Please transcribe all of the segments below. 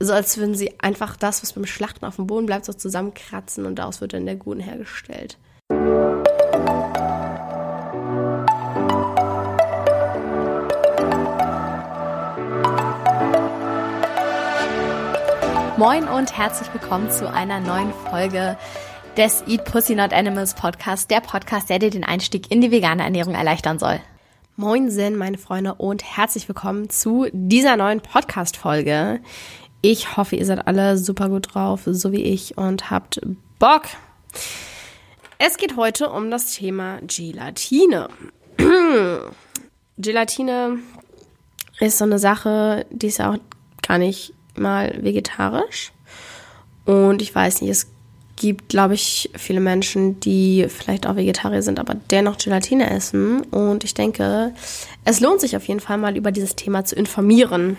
so als würden sie einfach das, was beim Schlachten auf dem Boden bleibt, so zusammenkratzen und daraus wird dann der Guten hergestellt. Moin und herzlich willkommen zu einer neuen Folge des Eat Pussy Not Animals Podcast, der Podcast, der dir den Einstieg in die vegane Ernährung erleichtern soll. Moin meine Freunde und herzlich willkommen zu dieser neuen Podcast Folge. Ich hoffe, ihr seid alle super gut drauf, so wie ich und habt Bock. Es geht heute um das Thema Gelatine. Gelatine ist so eine Sache, die ist auch gar nicht mal vegetarisch. Und ich weiß nicht, es gibt, glaube ich, viele Menschen, die vielleicht auch Vegetarier sind, aber dennoch Gelatine essen. Und ich denke, es lohnt sich auf jeden Fall mal über dieses Thema zu informieren.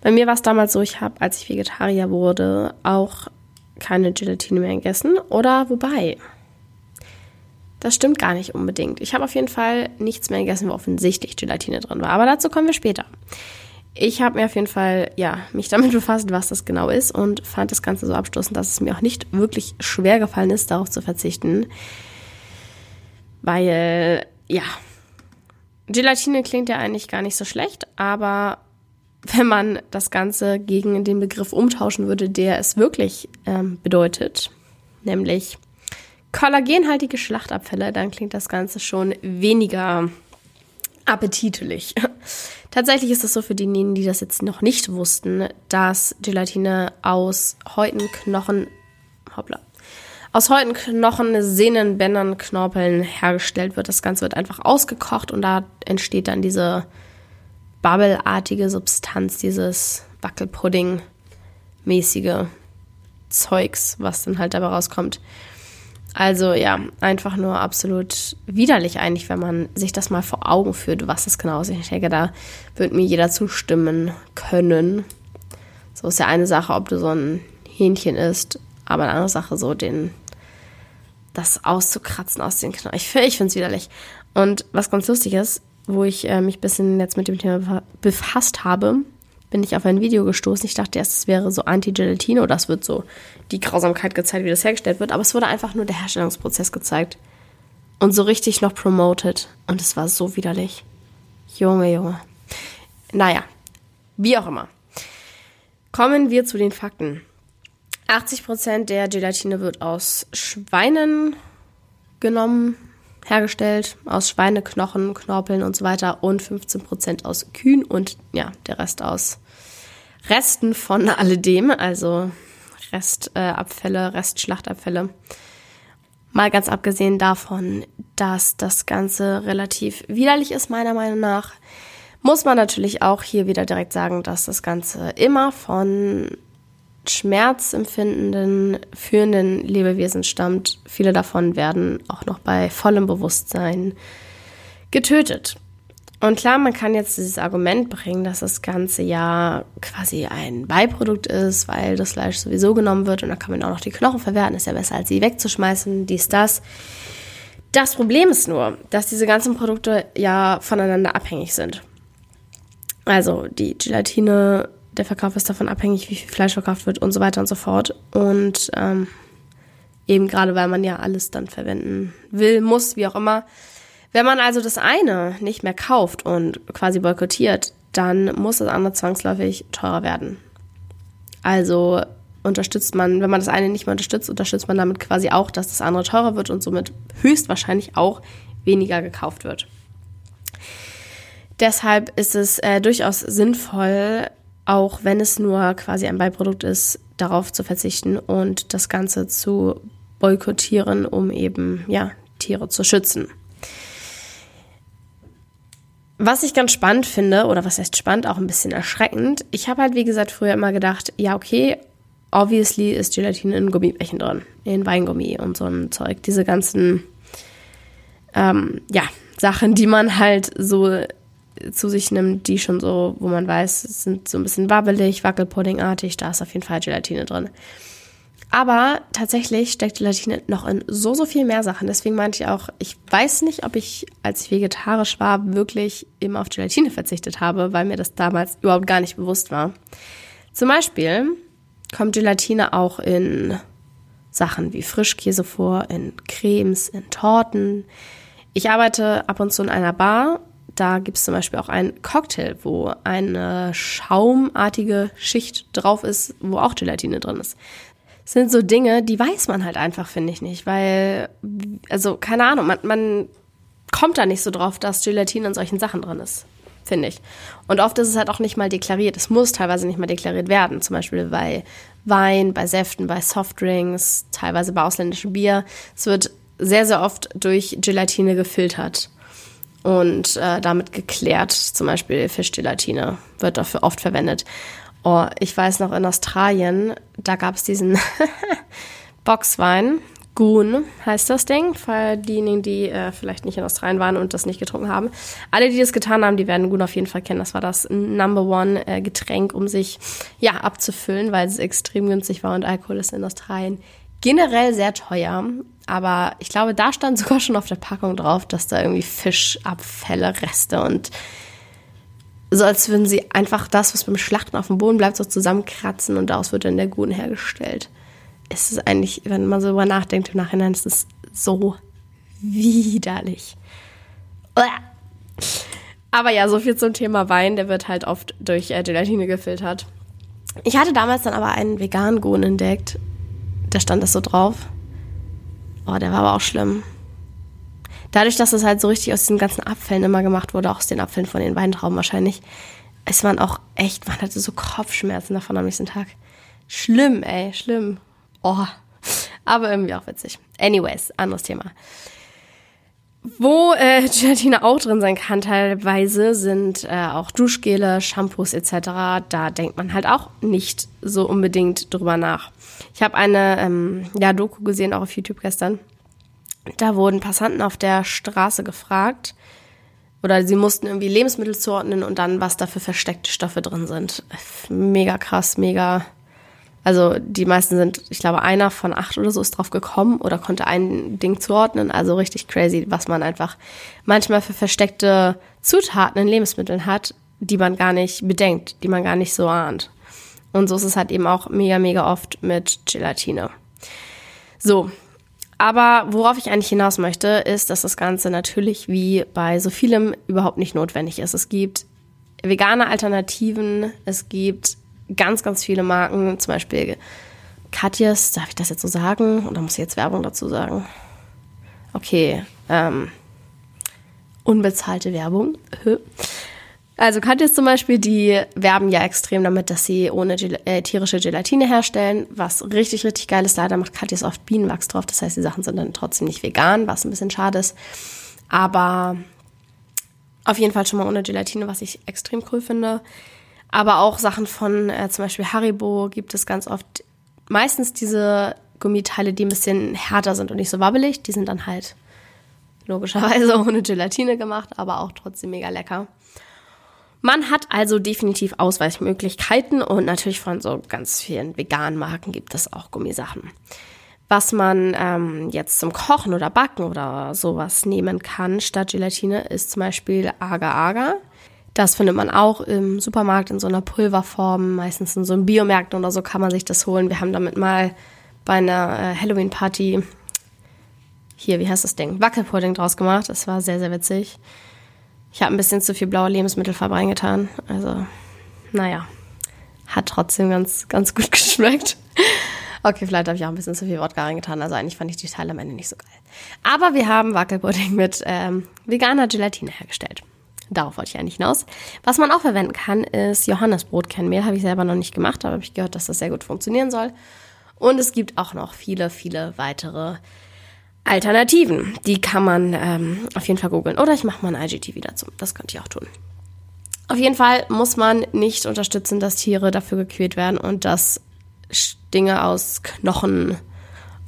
Bei mir war es damals so, ich habe, als ich Vegetarier wurde, auch keine Gelatine mehr gegessen. Oder wobei, das stimmt gar nicht unbedingt. Ich habe auf jeden Fall nichts mehr gegessen, wo offensichtlich Gelatine drin war. Aber dazu kommen wir später. Ich habe mir auf jeden Fall, ja, mich damit befasst, was das genau ist und fand das Ganze so abstoßend, dass es mir auch nicht wirklich schwer gefallen ist, darauf zu verzichten. Weil, ja, Gelatine klingt ja eigentlich gar nicht so schlecht, aber wenn man das Ganze gegen den Begriff umtauschen würde, der es wirklich ähm, bedeutet, nämlich kollagenhaltige Schlachtabfälle, dann klingt das Ganze schon weniger appetitlich. Tatsächlich ist es so für diejenigen, die das jetzt noch nicht wussten, dass Gelatine aus Häuten, Knochen, hoppla, aus Häuten, Knochen, Sehnen, Bändern, Knorpeln hergestellt wird. Das Ganze wird einfach ausgekocht und da entsteht dann diese bubbleartige Substanz, dieses Wackelpudding-mäßige Zeugs, was dann halt dabei rauskommt. Also ja, einfach nur absolut widerlich eigentlich, wenn man sich das mal vor Augen führt, was das genau ist. Ich denke, da wird mir jeder zustimmen können. So ist ja eine Sache, ob du so ein Hähnchen isst, aber eine andere Sache, so den, das auszukratzen aus den Knochen. Ich, ich finde es widerlich. Und was ganz lustig ist, wo ich äh, mich ein bisschen jetzt mit dem Thema befasst habe, bin ich auf ein Video gestoßen. Ich dachte erst, es wäre so Anti-Gelatine oder es wird so die Grausamkeit gezeigt, wie das hergestellt wird. Aber es wurde einfach nur der Herstellungsprozess gezeigt. Und so richtig noch promoted. Und es war so widerlich. Junge, Junge. Naja, wie auch immer. Kommen wir zu den Fakten. 80% der Gelatine wird aus Schweinen genommen, hergestellt, aus Schweineknochen, Knorpeln und so weiter und 15% aus Kühen und ja, der Rest aus Resten von alledem, also Restabfälle, äh, Restschlachtabfälle. Mal ganz abgesehen davon, dass das Ganze relativ widerlich ist, meiner Meinung nach, muss man natürlich auch hier wieder direkt sagen, dass das Ganze immer von schmerzempfindenden, führenden Lebewesen stammt. Viele davon werden auch noch bei vollem Bewusstsein getötet. Und klar, man kann jetzt dieses Argument bringen, dass das Ganze ja quasi ein Beiprodukt ist, weil das Fleisch sowieso genommen wird und da kann man auch noch die Knochen verwerten, ist ja besser als sie wegzuschmeißen, dies, das. Das Problem ist nur, dass diese ganzen Produkte ja voneinander abhängig sind. Also die Gelatine der Verkauf ist davon abhängig, wie viel Fleisch verkauft wird und so weiter und so fort. Und ähm, eben gerade, weil man ja alles dann verwenden will, muss, wie auch immer. Wenn man also das eine nicht mehr kauft und quasi boykottiert, dann muss das andere zwangsläufig teurer werden. Also unterstützt man, wenn man das eine nicht mehr unterstützt, unterstützt man damit quasi auch, dass das andere teurer wird und somit höchstwahrscheinlich auch weniger gekauft wird. Deshalb ist es äh, durchaus sinnvoll, auch wenn es nur quasi ein Beiprodukt ist, darauf zu verzichten und das Ganze zu boykottieren, um eben ja Tiere zu schützen. Was ich ganz spannend finde, oder was heißt spannend, auch ein bisschen erschreckend, ich habe halt, wie gesagt, früher immer gedacht, ja, okay, obviously ist Gelatine in Gummibärchen drin, in Weingummi und so ein Zeug. Diese ganzen, ähm, ja, Sachen, die man halt so zu sich nimmt, die schon so, wo man weiß, sind so ein bisschen wabbelig, wackelpuddingartig, da ist auf jeden Fall Gelatine drin. Aber tatsächlich steckt Gelatine noch in so, so viel mehr Sachen. Deswegen meinte ich auch, ich weiß nicht, ob ich, als ich vegetarisch war, wirklich immer auf Gelatine verzichtet habe, weil mir das damals überhaupt gar nicht bewusst war. Zum Beispiel kommt Gelatine auch in Sachen wie Frischkäse vor, in Cremes, in Torten. Ich arbeite ab und zu in einer Bar. Da gibt es zum Beispiel auch einen Cocktail, wo eine schaumartige Schicht drauf ist, wo auch Gelatine drin ist. Das sind so Dinge, die weiß man halt einfach, finde ich nicht, weil, also keine Ahnung, man, man kommt da nicht so drauf, dass Gelatine in solchen Sachen drin ist finde ich. Und oft ist es halt auch nicht mal deklariert. Es muss teilweise nicht mal deklariert werden. Zum Beispiel bei Wein, bei Säften, bei Softdrinks, teilweise bei ausländischem Bier. Es wird sehr, sehr oft durch Gelatine gefiltert und äh, damit geklärt. Zum Beispiel Fischgelatine wird dafür oft verwendet. Oh, ich weiß noch in Australien, da gab es diesen Boxwein, Goon heißt das Ding, für diejenigen, die äh, vielleicht nicht in Australien waren und das nicht getrunken haben. Alle, die das getan haben, die werden Goon auf jeden Fall kennen. Das war das Number One äh, Getränk, um sich ja abzufüllen, weil es extrem günstig war und Alkohol ist in Australien generell sehr teuer. Aber ich glaube, da stand sogar schon auf der Packung drauf, dass da irgendwie Fischabfälle, Reste und so als würden sie einfach das, was beim Schlachten auf dem Boden bleibt, so zusammenkratzen und daraus wird dann der Goon hergestellt ist es eigentlich, wenn man so drüber nachdenkt im Nachhinein, ist es so widerlich. Aber ja, so viel zum Thema Wein. Der wird halt oft durch äh, Gelatine gefiltert. Ich hatte damals dann aber einen veganen Gohn entdeckt. Da stand das so drauf. Oh, der war aber auch schlimm. Dadurch, dass es halt so richtig aus diesen ganzen Abfällen immer gemacht wurde, auch aus den Abfällen von den Weintrauben wahrscheinlich, ist man auch echt, man hatte so Kopfschmerzen davon am nächsten Tag. Schlimm, ey, schlimm. Oh, aber irgendwie auch witzig. Anyways, anderes Thema. Wo äh, Gelatine auch drin sein kann teilweise, sind äh, auch Duschgele, Shampoos etc. Da denkt man halt auch nicht so unbedingt drüber nach. Ich habe eine ähm, ja, Doku gesehen, auch auf YouTube gestern. Da wurden Passanten auf der Straße gefragt, oder sie mussten irgendwie Lebensmittel zuordnen und dann, was da für versteckte Stoffe drin sind. Mega krass, mega also die meisten sind, ich glaube, einer von acht oder so ist drauf gekommen oder konnte ein Ding zuordnen. Also richtig crazy, was man einfach manchmal für versteckte Zutaten in Lebensmitteln hat, die man gar nicht bedenkt, die man gar nicht so ahnt. Und so ist es halt eben auch mega, mega oft mit Gelatine. So, aber worauf ich eigentlich hinaus möchte, ist, dass das Ganze natürlich wie bei so vielem überhaupt nicht notwendig ist. Es gibt vegane Alternativen, es gibt ganz, ganz viele Marken, zum Beispiel Katjes, darf ich das jetzt so sagen? Oder muss ich jetzt Werbung dazu sagen? Okay, ähm, unbezahlte Werbung. Also Katjes zum Beispiel, die werben ja extrem damit, dass sie ohne Gel äh, tierische Gelatine herstellen, was richtig, richtig geil ist. Leider macht Katjes oft Bienenwachs drauf, das heißt, die Sachen sind dann trotzdem nicht vegan, was ein bisschen schade ist. Aber auf jeden Fall schon mal ohne Gelatine, was ich extrem cool finde. Aber auch Sachen von äh, zum Beispiel Haribo gibt es ganz oft. Meistens diese Gummiteile, die ein bisschen härter sind und nicht so wabbelig. Die sind dann halt logischerweise ohne Gelatine gemacht, aber auch trotzdem mega lecker. Man hat also definitiv Ausweichmöglichkeiten und natürlich von so ganz vielen veganen Marken gibt es auch Gummisachen. Was man ähm, jetzt zum Kochen oder Backen oder sowas nehmen kann statt Gelatine ist zum Beispiel Agar-Agar. Das findet man auch im Supermarkt in so einer Pulverform, meistens in so einem Biomärkten oder so kann man sich das holen. Wir haben damit mal bei einer äh, Halloween-Party hier, wie heißt das Ding? Wackelpudding draus gemacht. Das war sehr, sehr witzig. Ich habe ein bisschen zu viel blaue Lebensmittelfarbe reingetan. Also, naja, hat trotzdem ganz, ganz gut geschmeckt. Okay, vielleicht habe ich auch ein bisschen zu viel Wodka reingetan. Also eigentlich fand ich die Teile am Ende nicht so geil. Aber wir haben Wackelpudding mit ähm, veganer Gelatine hergestellt. Darauf wollte ich eigentlich hinaus. Was man auch verwenden kann, ist Johannesbrotkernmehl. Habe ich selber noch nicht gemacht, aber habe ich gehört, dass das sehr gut funktionieren soll. Und es gibt auch noch viele, viele weitere Alternativen. Die kann man ähm, auf jeden Fall googeln. Oder ich mache mal ein IGTV dazu. Das könnte ich auch tun. Auf jeden Fall muss man nicht unterstützen, dass Tiere dafür gequält werden und dass Dinge aus Knochen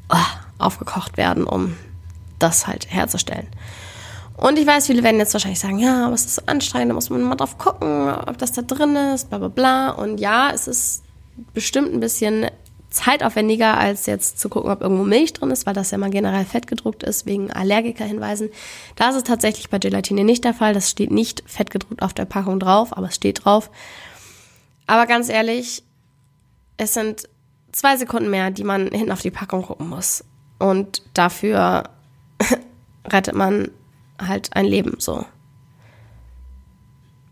oh, aufgekocht werden, um das halt herzustellen. Und ich weiß, viele werden jetzt wahrscheinlich sagen, ja, aber es ist so anstrengend, da muss man mal drauf gucken, ob das da drin ist, bla bla bla. Und ja, es ist bestimmt ein bisschen zeitaufwendiger, als jetzt zu gucken, ob irgendwo Milch drin ist, weil das ja mal generell fettgedruckt ist, wegen Allergikerhinweisen. Da ist tatsächlich bei Gelatine nicht der Fall. Das steht nicht fettgedruckt auf der Packung drauf, aber es steht drauf. Aber ganz ehrlich, es sind zwei Sekunden mehr, die man hinten auf die Packung gucken muss. Und dafür rettet man halt ein Leben so.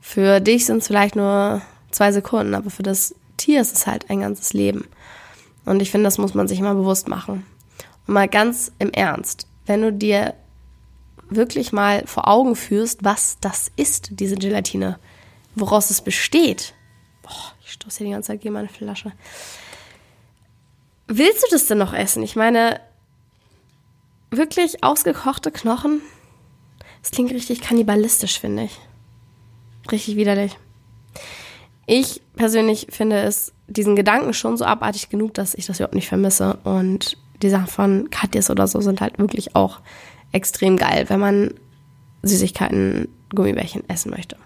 Für dich sind es vielleicht nur zwei Sekunden, aber für das Tier ist es halt ein ganzes Leben. Und ich finde, das muss man sich immer bewusst machen. Und mal ganz im Ernst, wenn du dir wirklich mal vor Augen führst, was das ist, diese Gelatine, woraus es besteht. Boah, ich stoße hier die ganze Zeit gegen meine Flasche. Willst du das denn noch essen? Ich meine, wirklich ausgekochte Knochen? Das klingt richtig kannibalistisch, finde ich. Richtig widerlich. Ich persönlich finde es diesen Gedanken schon so abartig genug, dass ich das überhaupt nicht vermisse. Und die Sachen von Katjes oder so sind halt wirklich auch extrem geil, wenn man Süßigkeiten, Gummibärchen essen möchte.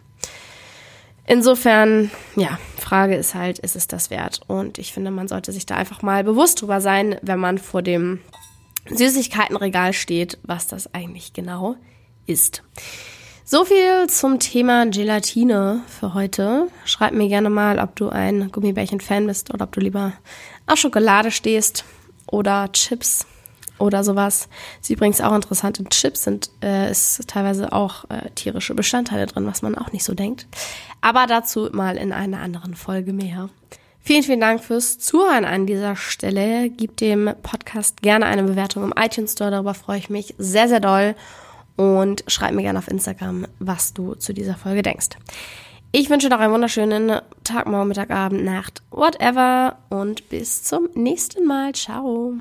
Insofern, ja, Frage ist halt, ist es das wert? Und ich finde, man sollte sich da einfach mal bewusst drüber sein, wenn man vor dem Süßigkeitenregal steht, was das eigentlich genau ist. So viel zum Thema Gelatine für heute. Schreib mir gerne mal, ob du ein Gummibärchen-Fan bist oder ob du lieber auf Schokolade stehst oder Chips oder sowas. Ist übrigens auch interessant, in Chips sind äh, ist teilweise auch äh, tierische Bestandteile drin, was man auch nicht so denkt. Aber dazu mal in einer anderen Folge mehr. Vielen, vielen Dank fürs Zuhören an dieser Stelle. Gib dem Podcast gerne eine Bewertung im iTunes Store, darüber freue ich mich sehr, sehr doll. Und schreib mir gerne auf Instagram, was du zu dieser Folge denkst. Ich wünsche noch einen wunderschönen Tag, Morgen, Mittag, Abend, Nacht, whatever und bis zum nächsten Mal. Ciao.